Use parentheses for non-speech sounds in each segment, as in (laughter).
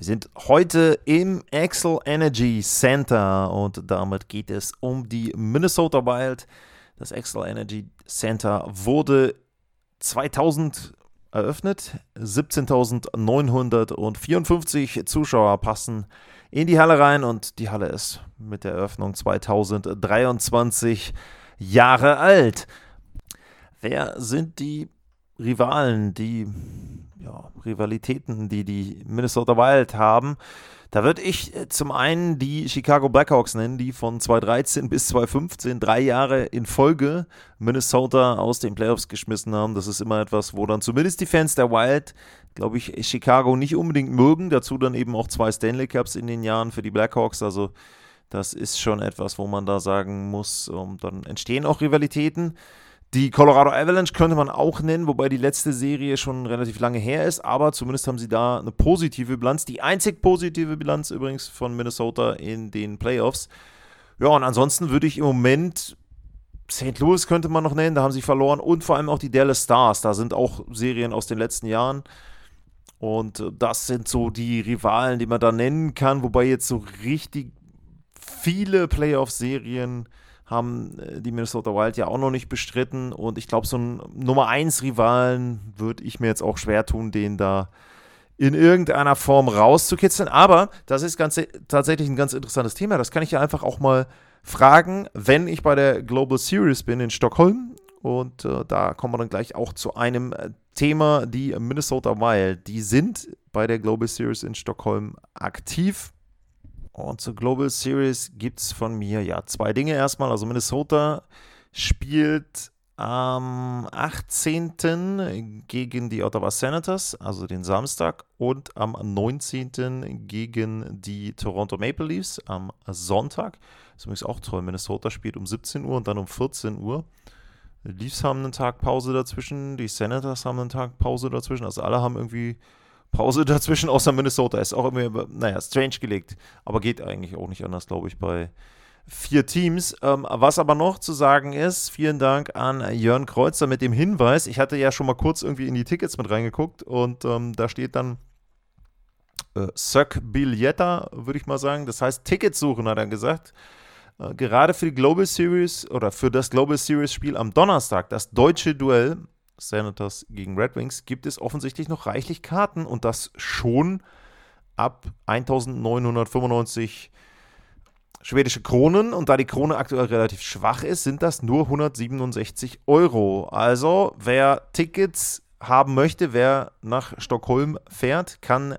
Wir sind heute im Excel Energy Center und damit geht es um die Minnesota Wild. Das Excel Energy Center wurde 2000 eröffnet. 17.954 Zuschauer passen in die Halle rein und die Halle ist mit der Eröffnung 2023 Jahre alt. Wer sind die Rivalen, die ja, Rivalitäten, die die Minnesota Wild haben? Da würde ich äh, zum einen die Chicago Blackhawks nennen, die von 2013 bis 2015 drei Jahre in Folge Minnesota aus den Playoffs geschmissen haben. Das ist immer etwas, wo dann zumindest die Fans der Wild, glaube ich, Chicago nicht unbedingt mögen. Dazu dann eben auch zwei Stanley Cups in den Jahren für die Blackhawks. Also das ist schon etwas, wo man da sagen muss, um, dann entstehen auch Rivalitäten. Die Colorado Avalanche könnte man auch nennen, wobei die letzte Serie schon relativ lange her ist, aber zumindest haben sie da eine positive Bilanz. Die einzig positive Bilanz übrigens von Minnesota in den Playoffs. Ja, und ansonsten würde ich im Moment St. Louis könnte man noch nennen, da haben sie verloren und vor allem auch die Dallas Stars, da sind auch Serien aus den letzten Jahren. Und das sind so die Rivalen, die man da nennen kann, wobei jetzt so richtig viele Playoff-Serien haben äh, die Minnesota Wild ja auch noch nicht bestritten. Und ich glaube, so ein Nummer 1 Rivalen würde ich mir jetzt auch schwer tun, den da in irgendeiner Form rauszukitzeln. Aber das ist ganz, tatsächlich ein ganz interessantes Thema. Das kann ich ja einfach auch mal fragen, wenn ich bei der Global Series bin in Stockholm. Und äh, da kommen wir dann gleich auch zu einem äh, Thema, die Minnesota Wild. Die sind bei der Global Series in Stockholm aktiv. Und zur Global Series gibt es von mir ja zwei Dinge erstmal. Also Minnesota spielt am 18. gegen die Ottawa Senators, also den Samstag, und am 19. gegen die Toronto Maple Leafs am Sonntag. Das ist übrigens auch toll. Minnesota spielt um 17 Uhr und dann um 14 Uhr. Die Leafs haben einen Tag Pause dazwischen, die Senators haben einen Tag Pause dazwischen. Also alle haben irgendwie Pause dazwischen, außer Minnesota. Ist auch immer, naja, strange gelegt. Aber geht eigentlich auch nicht anders, glaube ich, bei vier Teams. Ähm, was aber noch zu sagen ist, vielen Dank an Jörn Kreuzer mit dem Hinweis. Ich hatte ja schon mal kurz irgendwie in die Tickets mit reingeguckt und ähm, da steht dann äh, Söck Billetta, würde ich mal sagen. Das heißt, Tickets suchen, hat er gesagt. Äh, gerade für die Global Series oder für das Global Series Spiel am Donnerstag, das deutsche Duell Senators gegen Red Wings gibt es offensichtlich noch reichlich Karten und das schon ab 1995 schwedische Kronen. Und da die Krone aktuell relativ schwach ist, sind das nur 167 Euro. Also wer Tickets haben möchte, wer nach Stockholm fährt, kann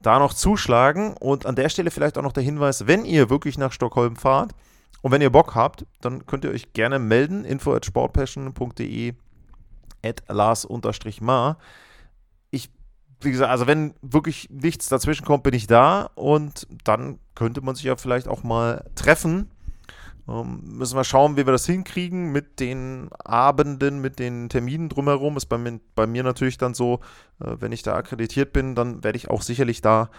da noch zuschlagen. Und an der Stelle vielleicht auch noch der Hinweis, wenn ihr wirklich nach Stockholm fahrt und wenn ihr Bock habt, dann könnt ihr euch gerne melden, info at sportpassion.de at Lars-Mar. Ich, wie gesagt, also wenn wirklich nichts dazwischen kommt, bin ich da und dann könnte man sich ja vielleicht auch mal treffen. Ähm, müssen wir schauen, wie wir das hinkriegen mit den Abenden, mit den Terminen drumherum. Ist bei mir, bei mir natürlich dann so, äh, wenn ich da akkreditiert bin, dann werde ich auch sicherlich da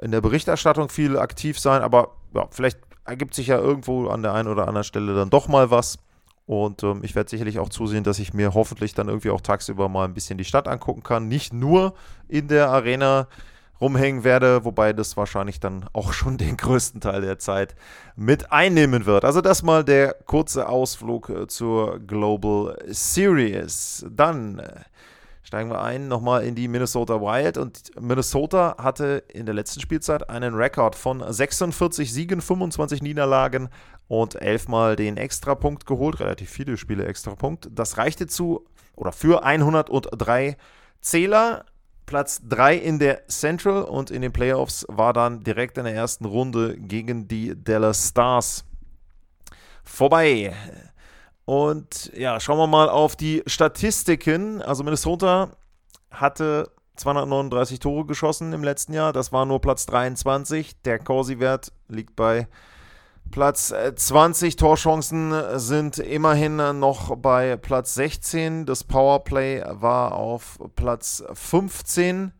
in der Berichterstattung viel aktiv sein. Aber ja, vielleicht ergibt sich ja irgendwo an der einen oder anderen Stelle dann doch mal was. Und ähm, ich werde sicherlich auch zusehen, dass ich mir hoffentlich dann irgendwie auch tagsüber mal ein bisschen die Stadt angucken kann. Nicht nur in der Arena rumhängen werde, wobei das wahrscheinlich dann auch (laughs) schon den größten Teil der Zeit mit einnehmen wird. Also das mal der kurze Ausflug äh, zur Global Series. Dann äh, steigen wir ein nochmal in die Minnesota Wild und Minnesota hatte in der letzten Spielzeit einen Rekord von 46 Siegen, 25 Niederlagen und elfmal den Extrapunkt geholt, relativ viele Spiele Extrapunkt. Das reichte zu oder für 103 Zähler. Platz 3 in der Central und in den Playoffs war dann direkt in der ersten Runde gegen die Dallas Stars vorbei. Und ja, schauen wir mal auf die Statistiken. Also Minnesota hatte 239 Tore geschossen im letzten Jahr. Das war nur Platz 23. Der Corsi-Wert liegt bei Platz 20. Äh, Torchancen sind immerhin noch bei Platz 16. Das Powerplay war auf Platz 15.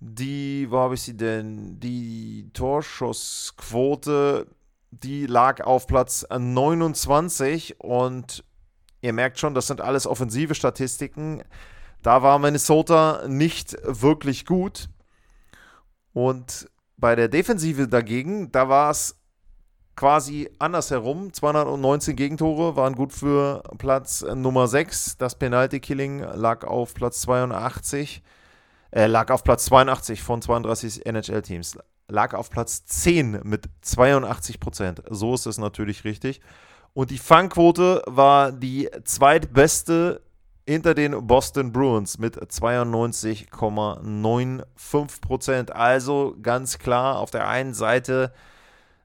Die, wo habe ich sie denn? Die Torschussquote, die lag auf Platz 29 und ihr merkt schon, das sind alles offensive Statistiken. Da war Minnesota nicht wirklich gut. Und bei der Defensive dagegen, da war es quasi andersherum. 219 Gegentore waren gut für Platz Nummer 6. Das Penalty-Killing lag auf Platz 82. Äh, lag auf Platz 82 von 32 NHL-Teams. Lag auf Platz 10 mit 82 Prozent. So ist es natürlich richtig. Und die Fangquote war die zweitbeste hinter den Boston Bruins mit 92,95 Prozent. Also ganz klar auf der einen Seite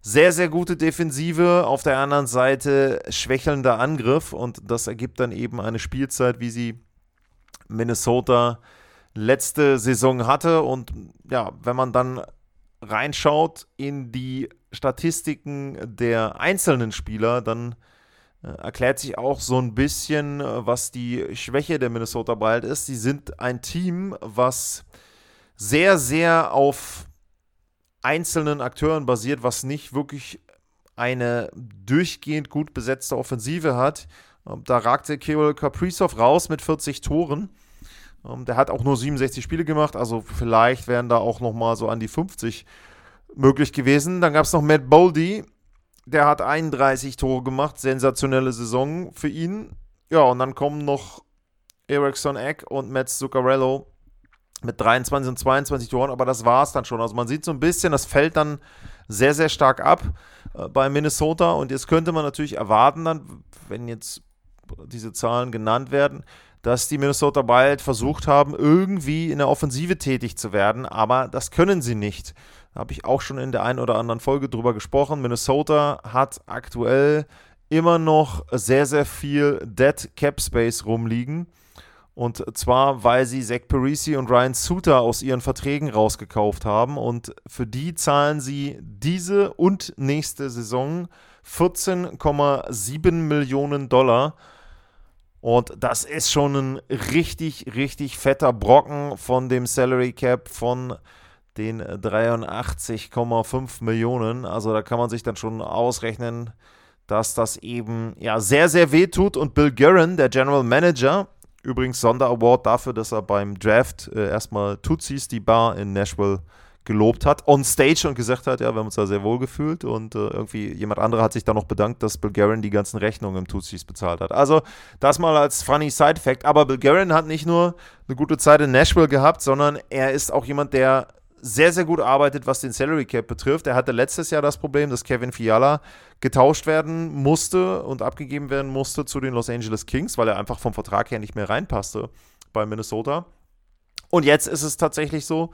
sehr, sehr gute Defensive, auf der anderen Seite schwächelnder Angriff und das ergibt dann eben eine Spielzeit, wie sie Minnesota letzte Saison hatte. Und ja, wenn man dann reinschaut in die Statistiken der einzelnen Spieler, dann äh, erklärt sich auch so ein bisschen, was die Schwäche der Minnesota Wild ist. Sie sind ein Team, was sehr, sehr auf einzelnen Akteuren basiert, was nicht wirklich eine durchgehend gut besetzte Offensive hat. Ähm, da ragte Kirill Kaprizov raus mit 40 Toren. Ähm, der hat auch nur 67 Spiele gemacht, also vielleicht wären da auch noch mal so an die 50 möglich gewesen. Dann gab es noch Matt Boldy, der hat 31 Tore gemacht, sensationelle Saison für ihn. Ja, und dann kommen noch Erickson Eck und Matt Zuccarello mit 23 und 22 Toren, aber das war es dann schon. Also man sieht so ein bisschen, das fällt dann sehr, sehr stark ab äh, bei Minnesota und jetzt könnte man natürlich erwarten, dann, wenn jetzt diese Zahlen genannt werden, dass die Minnesota Wild versucht haben, irgendwie in der Offensive tätig zu werden, aber das können sie nicht. Da habe ich auch schon in der einen oder anderen Folge drüber gesprochen. Minnesota hat aktuell immer noch sehr, sehr viel Dead Cap Space rumliegen. Und zwar, weil sie Zach Parisi und Ryan Suter aus ihren Verträgen rausgekauft haben. Und für die zahlen sie diese und nächste Saison 14,7 Millionen Dollar. Und das ist schon ein richtig, richtig fetter Brocken von dem Salary Cap von den 83,5 Millionen. Also da kann man sich dann schon ausrechnen, dass das eben ja sehr, sehr weh tut. Und Bill Guerin, der General Manager, übrigens Sonderaward dafür, dass er beim Draft äh, erstmal Tutsis, die Bar in Nashville, gelobt hat, on stage und gesagt hat, ja, wir haben uns da sehr wohl gefühlt und äh, irgendwie jemand anderer hat sich da noch bedankt, dass Bulgarian die ganzen Rechnungen im Tutsis bezahlt hat. Also das mal als funny Side-Fact. Aber Bulgarian hat nicht nur eine gute Zeit in Nashville gehabt, sondern er ist auch jemand, der sehr, sehr gut arbeitet, was den Salary Cap betrifft. Er hatte letztes Jahr das Problem, dass Kevin Fiala getauscht werden musste und abgegeben werden musste zu den Los Angeles Kings, weil er einfach vom Vertrag her nicht mehr reinpasste bei Minnesota. Und jetzt ist es tatsächlich so,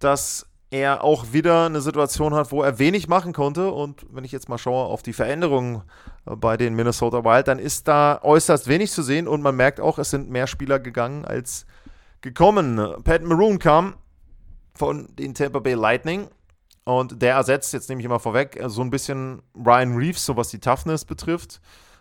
dass er auch wieder eine Situation hat, wo er wenig machen konnte. Und wenn ich jetzt mal schaue auf die Veränderungen bei den Minnesota Wild, dann ist da äußerst wenig zu sehen und man merkt auch, es sind mehr Spieler gegangen als gekommen. Pat Maroon kam von den Tampa Bay Lightning. Und der ersetzt, jetzt nehme ich immer vorweg, so ein bisschen Ryan Reeves, so was die Toughness betrifft.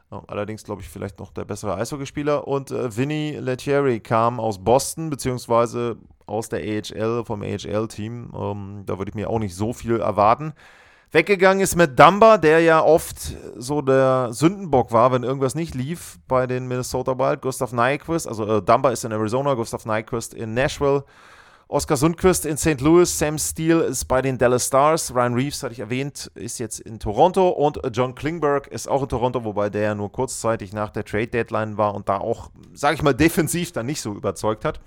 Allerdings, glaube ich, vielleicht noch der bessere Eishockeyspieler. Und äh, Vinny Lettieri kam aus Boston, beziehungsweise aus der AHL, vom AHL-Team. Ähm, da würde ich mir auch nicht so viel erwarten. Weggegangen ist mit Dumba, der ja oft so der Sündenbock war, wenn irgendwas nicht lief bei den Minnesota Wild. Gustav Nyquist, also äh, Dumba ist in Arizona, Gustav Nyquist in Nashville. Oskar Sundquist in St. Louis, Sam Steele ist bei den Dallas Stars, Ryan Reeves, hatte ich erwähnt, ist jetzt in Toronto und John Klingberg ist auch in Toronto, wobei der ja nur kurzzeitig nach der Trade Deadline war und da auch, sage ich mal, defensiv dann nicht so überzeugt hat.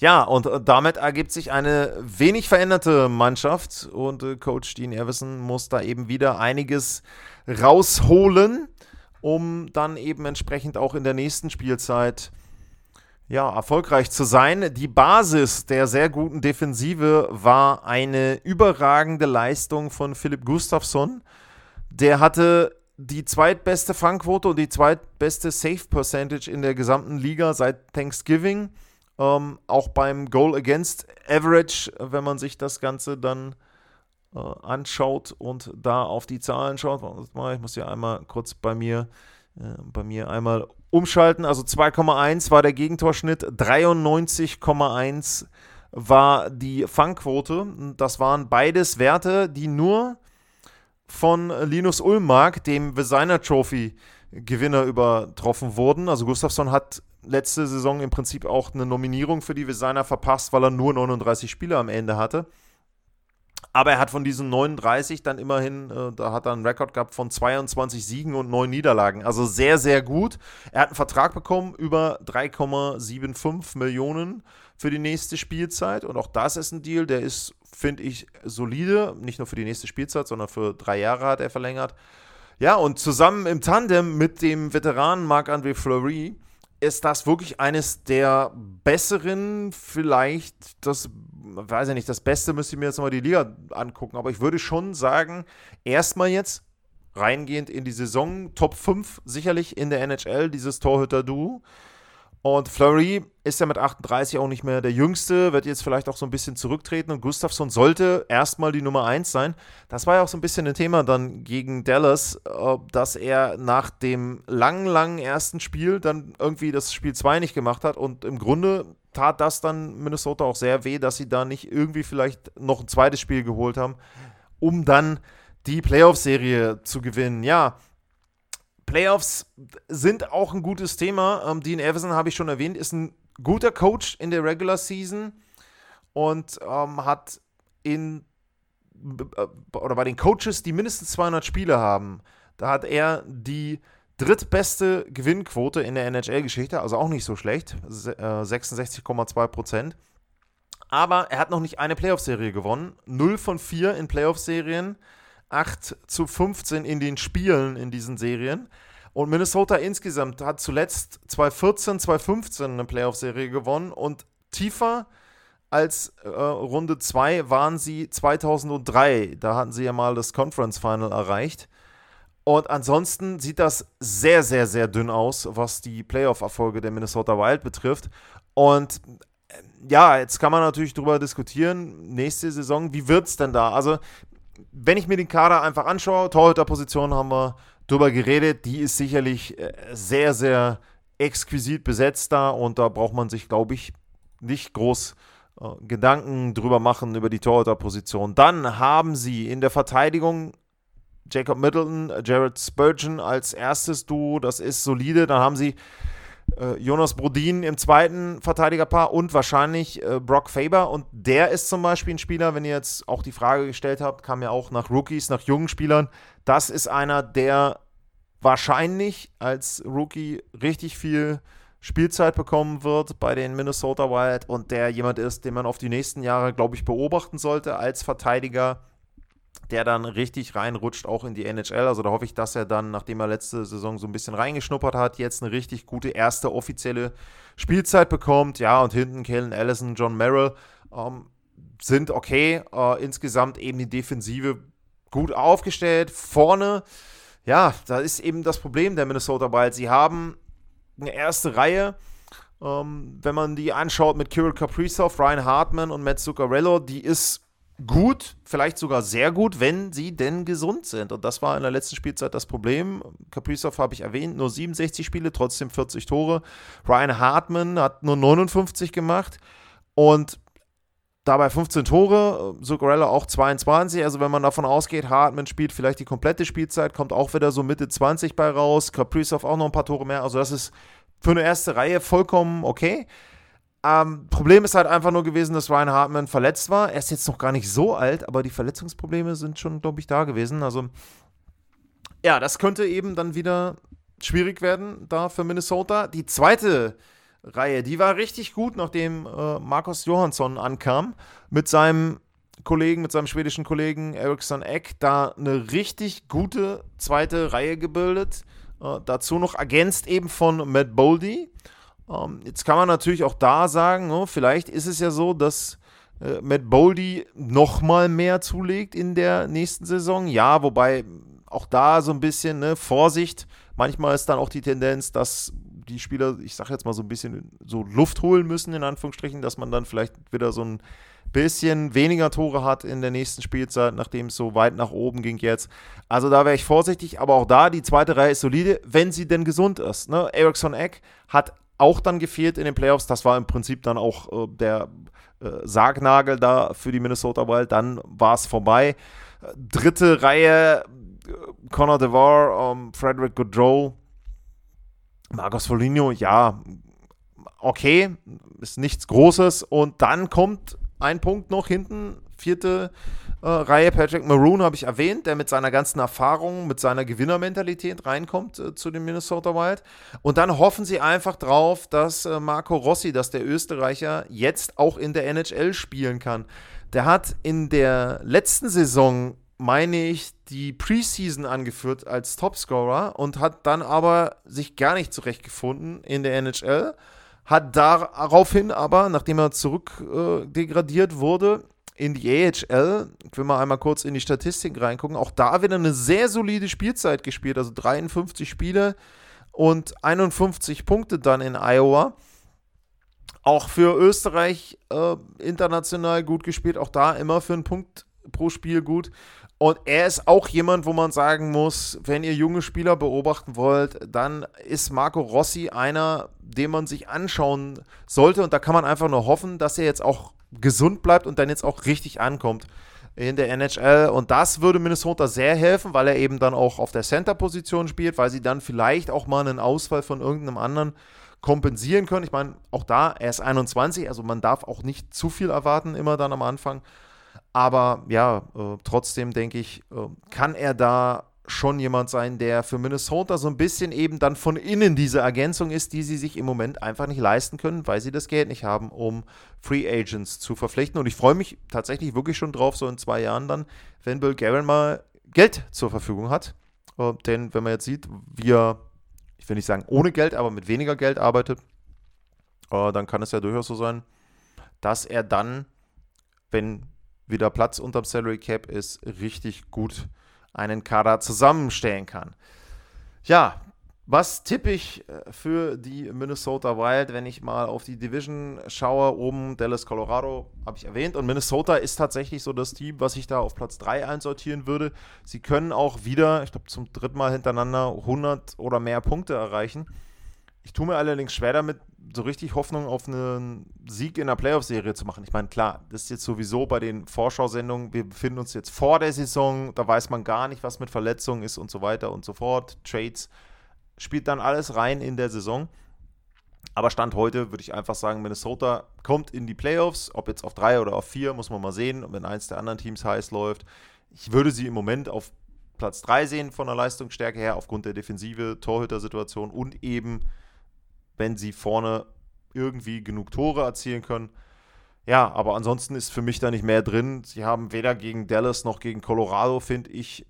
Ja, und damit ergibt sich eine wenig veränderte Mannschaft und äh, Coach Dean Everson muss da eben wieder einiges rausholen, um dann eben entsprechend auch in der nächsten Spielzeit ja, erfolgreich zu sein. Die Basis der sehr guten Defensive war eine überragende Leistung von Philipp Gustafsson. Der hatte die zweitbeste Fangquote und die zweitbeste Save Percentage in der gesamten Liga seit Thanksgiving. Ähm, auch beim Goal Against Average, wenn man sich das Ganze dann äh, anschaut und da auf die Zahlen schaut. Ich muss ja einmal kurz bei mir, äh, bei mir einmal umschalten. Also 2,1 war der Gegentorschnitt, 93,1 war die Fangquote. Das waren beides Werte, die nur von Linus Ulmark, dem Designer Trophy Gewinner, übertroffen wurden. Also Gustafsson hat letzte Saison im Prinzip auch eine Nominierung für die Designer verpasst, weil er nur 39 Spiele am Ende hatte. Aber er hat von diesen 39 dann immerhin, äh, da hat er einen Rekord gehabt von 22 Siegen und 9 Niederlagen. Also sehr, sehr gut. Er hat einen Vertrag bekommen über 3,75 Millionen für die nächste Spielzeit. Und auch das ist ein Deal, der ist, finde ich, solide. Nicht nur für die nächste Spielzeit, sondern für drei Jahre hat er verlängert. Ja, und zusammen im Tandem mit dem Veteranen Marc-André Fleury ist das wirklich eines der besseren, vielleicht das, weiß ich nicht, das Beste müsste ich mir jetzt nochmal die Liga angucken, aber ich würde schon sagen, erstmal jetzt reingehend in die Saison, Top 5 sicherlich in der NHL, dieses Torhüter-Duo. Und Fleury ist ja mit 38 auch nicht mehr der Jüngste, wird jetzt vielleicht auch so ein bisschen zurücktreten und Gustafsson sollte erstmal die Nummer 1 sein. Das war ja auch so ein bisschen ein Thema dann gegen Dallas, dass er nach dem langen, langen ersten Spiel dann irgendwie das Spiel 2 nicht gemacht hat und im Grunde tat das dann Minnesota auch sehr weh, dass sie da nicht irgendwie vielleicht noch ein zweites Spiel geholt haben, um dann die Playoff-Serie zu gewinnen. Ja, Playoffs sind auch ein gutes Thema. Ähm, Dean Everson habe ich schon erwähnt, ist ein guter Coach in der Regular Season und ähm, hat in äh, oder bei den Coaches, die mindestens 200 Spiele haben, da hat er die drittbeste Gewinnquote in der NHL-Geschichte, also auch nicht so schlecht, 66,2 äh, Prozent. Aber er hat noch nicht eine Playoff-Serie gewonnen. 0 von 4 in Playoff-Serien. 8 zu 15 in den Spielen in diesen Serien. Und Minnesota insgesamt hat zuletzt 2014, 2015 eine Playoff-Serie gewonnen und tiefer als äh, Runde 2 waren sie 2003. Da hatten sie ja mal das Conference Final erreicht. Und ansonsten sieht das sehr, sehr, sehr dünn aus, was die Playoff-Erfolge der Minnesota Wild betrifft. Und äh, ja, jetzt kann man natürlich darüber diskutieren, nächste Saison, wie wird es denn da? Also wenn ich mir den Kader einfach anschaue, Torhüterposition haben wir drüber geredet, die ist sicherlich äh, sehr, sehr exquisit besetzt da und da braucht man sich, glaube ich, nicht groß äh, Gedanken drüber machen über die Torhüterposition. Dann haben sie in der Verteidigung Jacob Middleton, Jared Spurgeon als erstes Duo, das ist solide. Dann haben sie äh, Jonas Brodin im zweiten Verteidigerpaar und wahrscheinlich äh, Brock Faber. Und der ist zum Beispiel ein Spieler, wenn ihr jetzt auch die Frage gestellt habt, kam ja auch nach Rookies, nach jungen Spielern. Das ist einer, der wahrscheinlich als Rookie richtig viel Spielzeit bekommen wird bei den Minnesota Wild und der jemand ist, den man auf die nächsten Jahre, glaube ich, beobachten sollte als Verteidiger der dann richtig reinrutscht, auch in die NHL. Also da hoffe ich, dass er dann, nachdem er letzte Saison so ein bisschen reingeschnuppert hat, jetzt eine richtig gute erste offizielle Spielzeit bekommt. Ja, und hinten Kellen Allison, John Merrill ähm, sind okay. Äh, insgesamt eben die Defensive gut aufgestellt. Vorne, ja, da ist eben das Problem der Minnesota Wild. Sie haben eine erste Reihe. Ähm, wenn man die anschaut mit Kirill Kaprizov, Ryan Hartman und Matt Zuccarello, die ist gut, vielleicht sogar sehr gut, wenn sie denn gesund sind. Und das war in der letzten Spielzeit das Problem. Kaprizov habe ich erwähnt, nur 67 Spiele, trotzdem 40 Tore. Ryan Hartman hat nur 59 gemacht und dabei 15 Tore, Zuccarello auch 22. Also wenn man davon ausgeht, Hartman spielt vielleicht die komplette Spielzeit, kommt auch wieder so Mitte 20 bei raus. Kaprizov auch noch ein paar Tore mehr. Also das ist für eine erste Reihe vollkommen okay. Ähm, Problem ist halt einfach nur gewesen, dass Ryan Hartman verletzt war. Er ist jetzt noch gar nicht so alt, aber die Verletzungsprobleme sind schon, glaube ich, da gewesen. Also, ja, das könnte eben dann wieder schwierig werden da für Minnesota. Die zweite Reihe, die war richtig gut, nachdem äh, Markus Johansson ankam mit seinem Kollegen, mit seinem schwedischen Kollegen Eriksson Eck, da eine richtig gute zweite Reihe gebildet. Äh, dazu noch ergänzt eben von Matt Boldy. Ähm, jetzt kann man natürlich auch da sagen, oh, vielleicht ist es ja so, dass äh, Matt Boldy noch mal mehr zulegt in der nächsten Saison. Ja, wobei auch da so ein bisschen ne, Vorsicht. Manchmal ist dann auch die Tendenz, dass die Spieler, ich sage jetzt mal so ein bisschen so Luft holen müssen, in Anführungsstrichen, dass man dann vielleicht wieder so ein bisschen weniger Tore hat in der nächsten Spielzeit, nachdem es so weit nach oben ging jetzt. Also da wäre ich vorsichtig, aber auch da, die zweite Reihe ist solide, wenn sie denn gesund ist. Ne? Ericsson Eck hat auch dann gefehlt in den Playoffs. Das war im Prinzip dann auch äh, der äh, Sargnagel da für die Minnesota Wild. Dann war es vorbei. Dritte Reihe, äh, Connor DeVar, ähm, Frederick Goodrow, Marcos Foligno, ja, okay, ist nichts Großes. Und dann kommt ein Punkt noch hinten, vierte äh, Reihe. Patrick Maroon habe ich erwähnt, der mit seiner ganzen Erfahrung, mit seiner Gewinnermentalität reinkommt äh, zu den Minnesota Wild. Und dann hoffen sie einfach drauf, dass äh, Marco Rossi, dass der Österreicher jetzt auch in der NHL spielen kann. Der hat in der letzten Saison, meine ich, die Preseason angeführt als Topscorer und hat dann aber sich gar nicht zurechtgefunden in der NHL hat daraufhin aber, nachdem er zurückdegradiert äh, wurde, in die AHL, will mal einmal kurz in die Statistik reingucken, auch da wieder eine sehr solide Spielzeit gespielt, also 53 Spiele und 51 Punkte dann in Iowa. Auch für Österreich äh, international gut gespielt, auch da immer für einen Punkt pro Spiel gut. Und er ist auch jemand, wo man sagen muss, wenn ihr junge Spieler beobachten wollt, dann ist Marco Rossi einer, den man sich anschauen sollte. Und da kann man einfach nur hoffen, dass er jetzt auch gesund bleibt und dann jetzt auch richtig ankommt in der NHL. Und das würde Minnesota sehr helfen, weil er eben dann auch auf der Center-Position spielt, weil sie dann vielleicht auch mal einen Ausfall von irgendeinem anderen kompensieren können. Ich meine, auch da, er ist 21, also man darf auch nicht zu viel erwarten, immer dann am Anfang. Aber ja, äh, trotzdem denke ich, äh, kann er da schon jemand sein, der für Minnesota so ein bisschen eben dann von innen diese Ergänzung ist, die sie sich im Moment einfach nicht leisten können, weil sie das Geld nicht haben, um Free Agents zu verpflichten. Und ich freue mich tatsächlich wirklich schon drauf, so in zwei Jahren dann, wenn Bill Guerin mal Geld zur Verfügung hat. Äh, denn wenn man jetzt sieht, wie er, ich will nicht sagen ohne Geld, aber mit weniger Geld arbeitet, äh, dann kann es ja durchaus so sein, dass er dann, wenn wieder Platz unterm Salary Cap ist, richtig gut einen Kader zusammenstellen kann. Ja, was tippe ich äh, für die Minnesota Wild, wenn ich mal auf die Division schaue? Oben Dallas, Colorado, habe ich erwähnt. Und Minnesota ist tatsächlich so das Team, was ich da auf Platz 3 einsortieren würde. Sie können auch wieder, ich glaube zum dritten Mal hintereinander, 100 oder mehr Punkte erreichen. Ich tue mir allerdings schwer damit, so richtig Hoffnung auf einen Sieg in der Playoff-Serie zu machen. Ich meine, klar, das ist jetzt sowieso bei den Vorschau-Sendungen, wir befinden uns jetzt vor der Saison, da weiß man gar nicht, was mit Verletzungen ist und so weiter und so fort. Trades spielt dann alles rein in der Saison. Aber Stand heute würde ich einfach sagen, Minnesota kommt in die Playoffs, ob jetzt auf drei oder auf vier, muss man mal sehen, wenn eins der anderen Teams heiß läuft. Ich würde sie im Moment auf Platz 3 sehen von der Leistungsstärke her, aufgrund der defensive Torhüter-Situation und eben wenn sie vorne irgendwie genug Tore erzielen können. Ja, aber ansonsten ist für mich da nicht mehr drin. Sie haben weder gegen Dallas noch gegen Colorado, finde ich,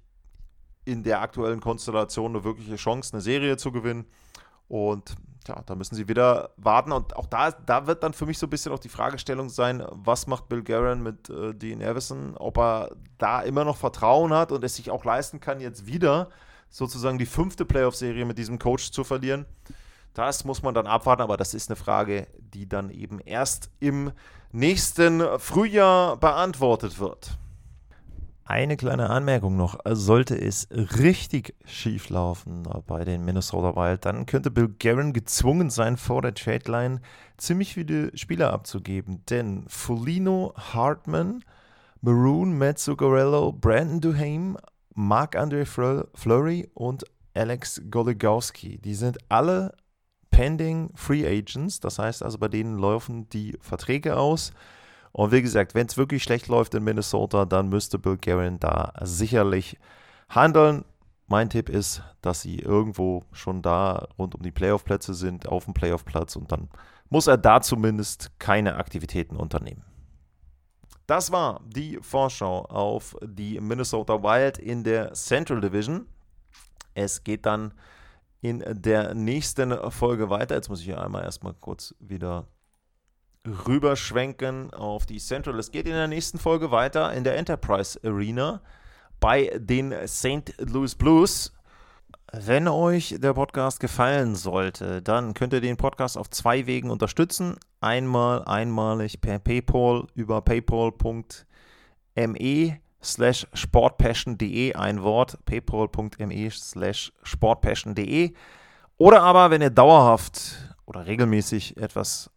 in der aktuellen Konstellation eine wirkliche Chance, eine Serie zu gewinnen. Und ja, da müssen sie wieder warten. Und auch da, da wird dann für mich so ein bisschen auch die Fragestellung sein, was macht Bill Guerin mit äh, Dean Evison? Ob er da immer noch Vertrauen hat und es sich auch leisten kann, jetzt wieder sozusagen die fünfte Playoff-Serie mit diesem Coach zu verlieren. Das muss man dann abwarten, aber das ist eine Frage, die dann eben erst im nächsten Frühjahr beantwortet wird. Eine kleine Anmerkung noch. Sollte es richtig schief laufen bei den Minnesota Wild, dann könnte Bill Guerin gezwungen sein, vor der Trade Line ziemlich viele Spieler abzugeben. Denn Folino, Hartman, Maroon, Matt Zuccarello, Brandon Duhame, Marc-André Fleury und Alex Goligowski, die sind alle Pending Free Agents. Das heißt also, bei denen laufen die Verträge aus. Und wie gesagt, wenn es wirklich schlecht läuft in Minnesota, dann müsste Bill Guerin da sicherlich handeln. Mein Tipp ist, dass sie irgendwo schon da rund um die Playoff-Plätze sind, auf dem Playoff-Platz und dann muss er da zumindest keine Aktivitäten unternehmen. Das war die Vorschau auf die Minnesota Wild in der Central Division. Es geht dann in der nächsten Folge weiter. Jetzt muss ich hier einmal erstmal kurz wieder rüberschwenken auf die Central. Es geht in der nächsten Folge weiter in der Enterprise Arena bei den St. Louis Blues. Wenn euch der Podcast gefallen sollte, dann könnt ihr den Podcast auf zwei Wegen unterstützen. Einmal einmalig per PayPal über paypal.me slash sportpassion.de, ein Wort, paypal.me slash sportpassion.de. Oder aber, wenn ihr dauerhaft oder regelmäßig etwas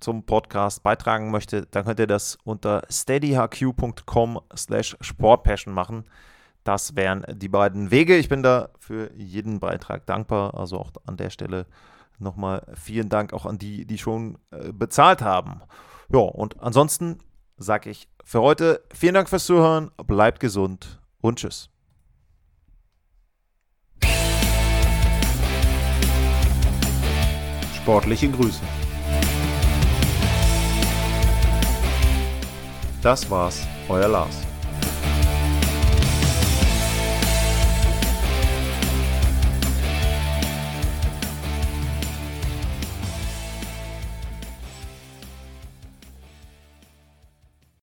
zum Podcast beitragen möchtet, dann könnt ihr das unter steadyhq.com slash sportpassion machen. Das wären die beiden Wege. Ich bin da für jeden Beitrag dankbar. Also auch an der Stelle nochmal vielen Dank auch an die, die schon äh, bezahlt haben. Ja, und ansonsten sage ich für heute vielen Dank fürs Zuhören, bleibt gesund und tschüss. Sportliche Grüße. Das war's, euer Lars.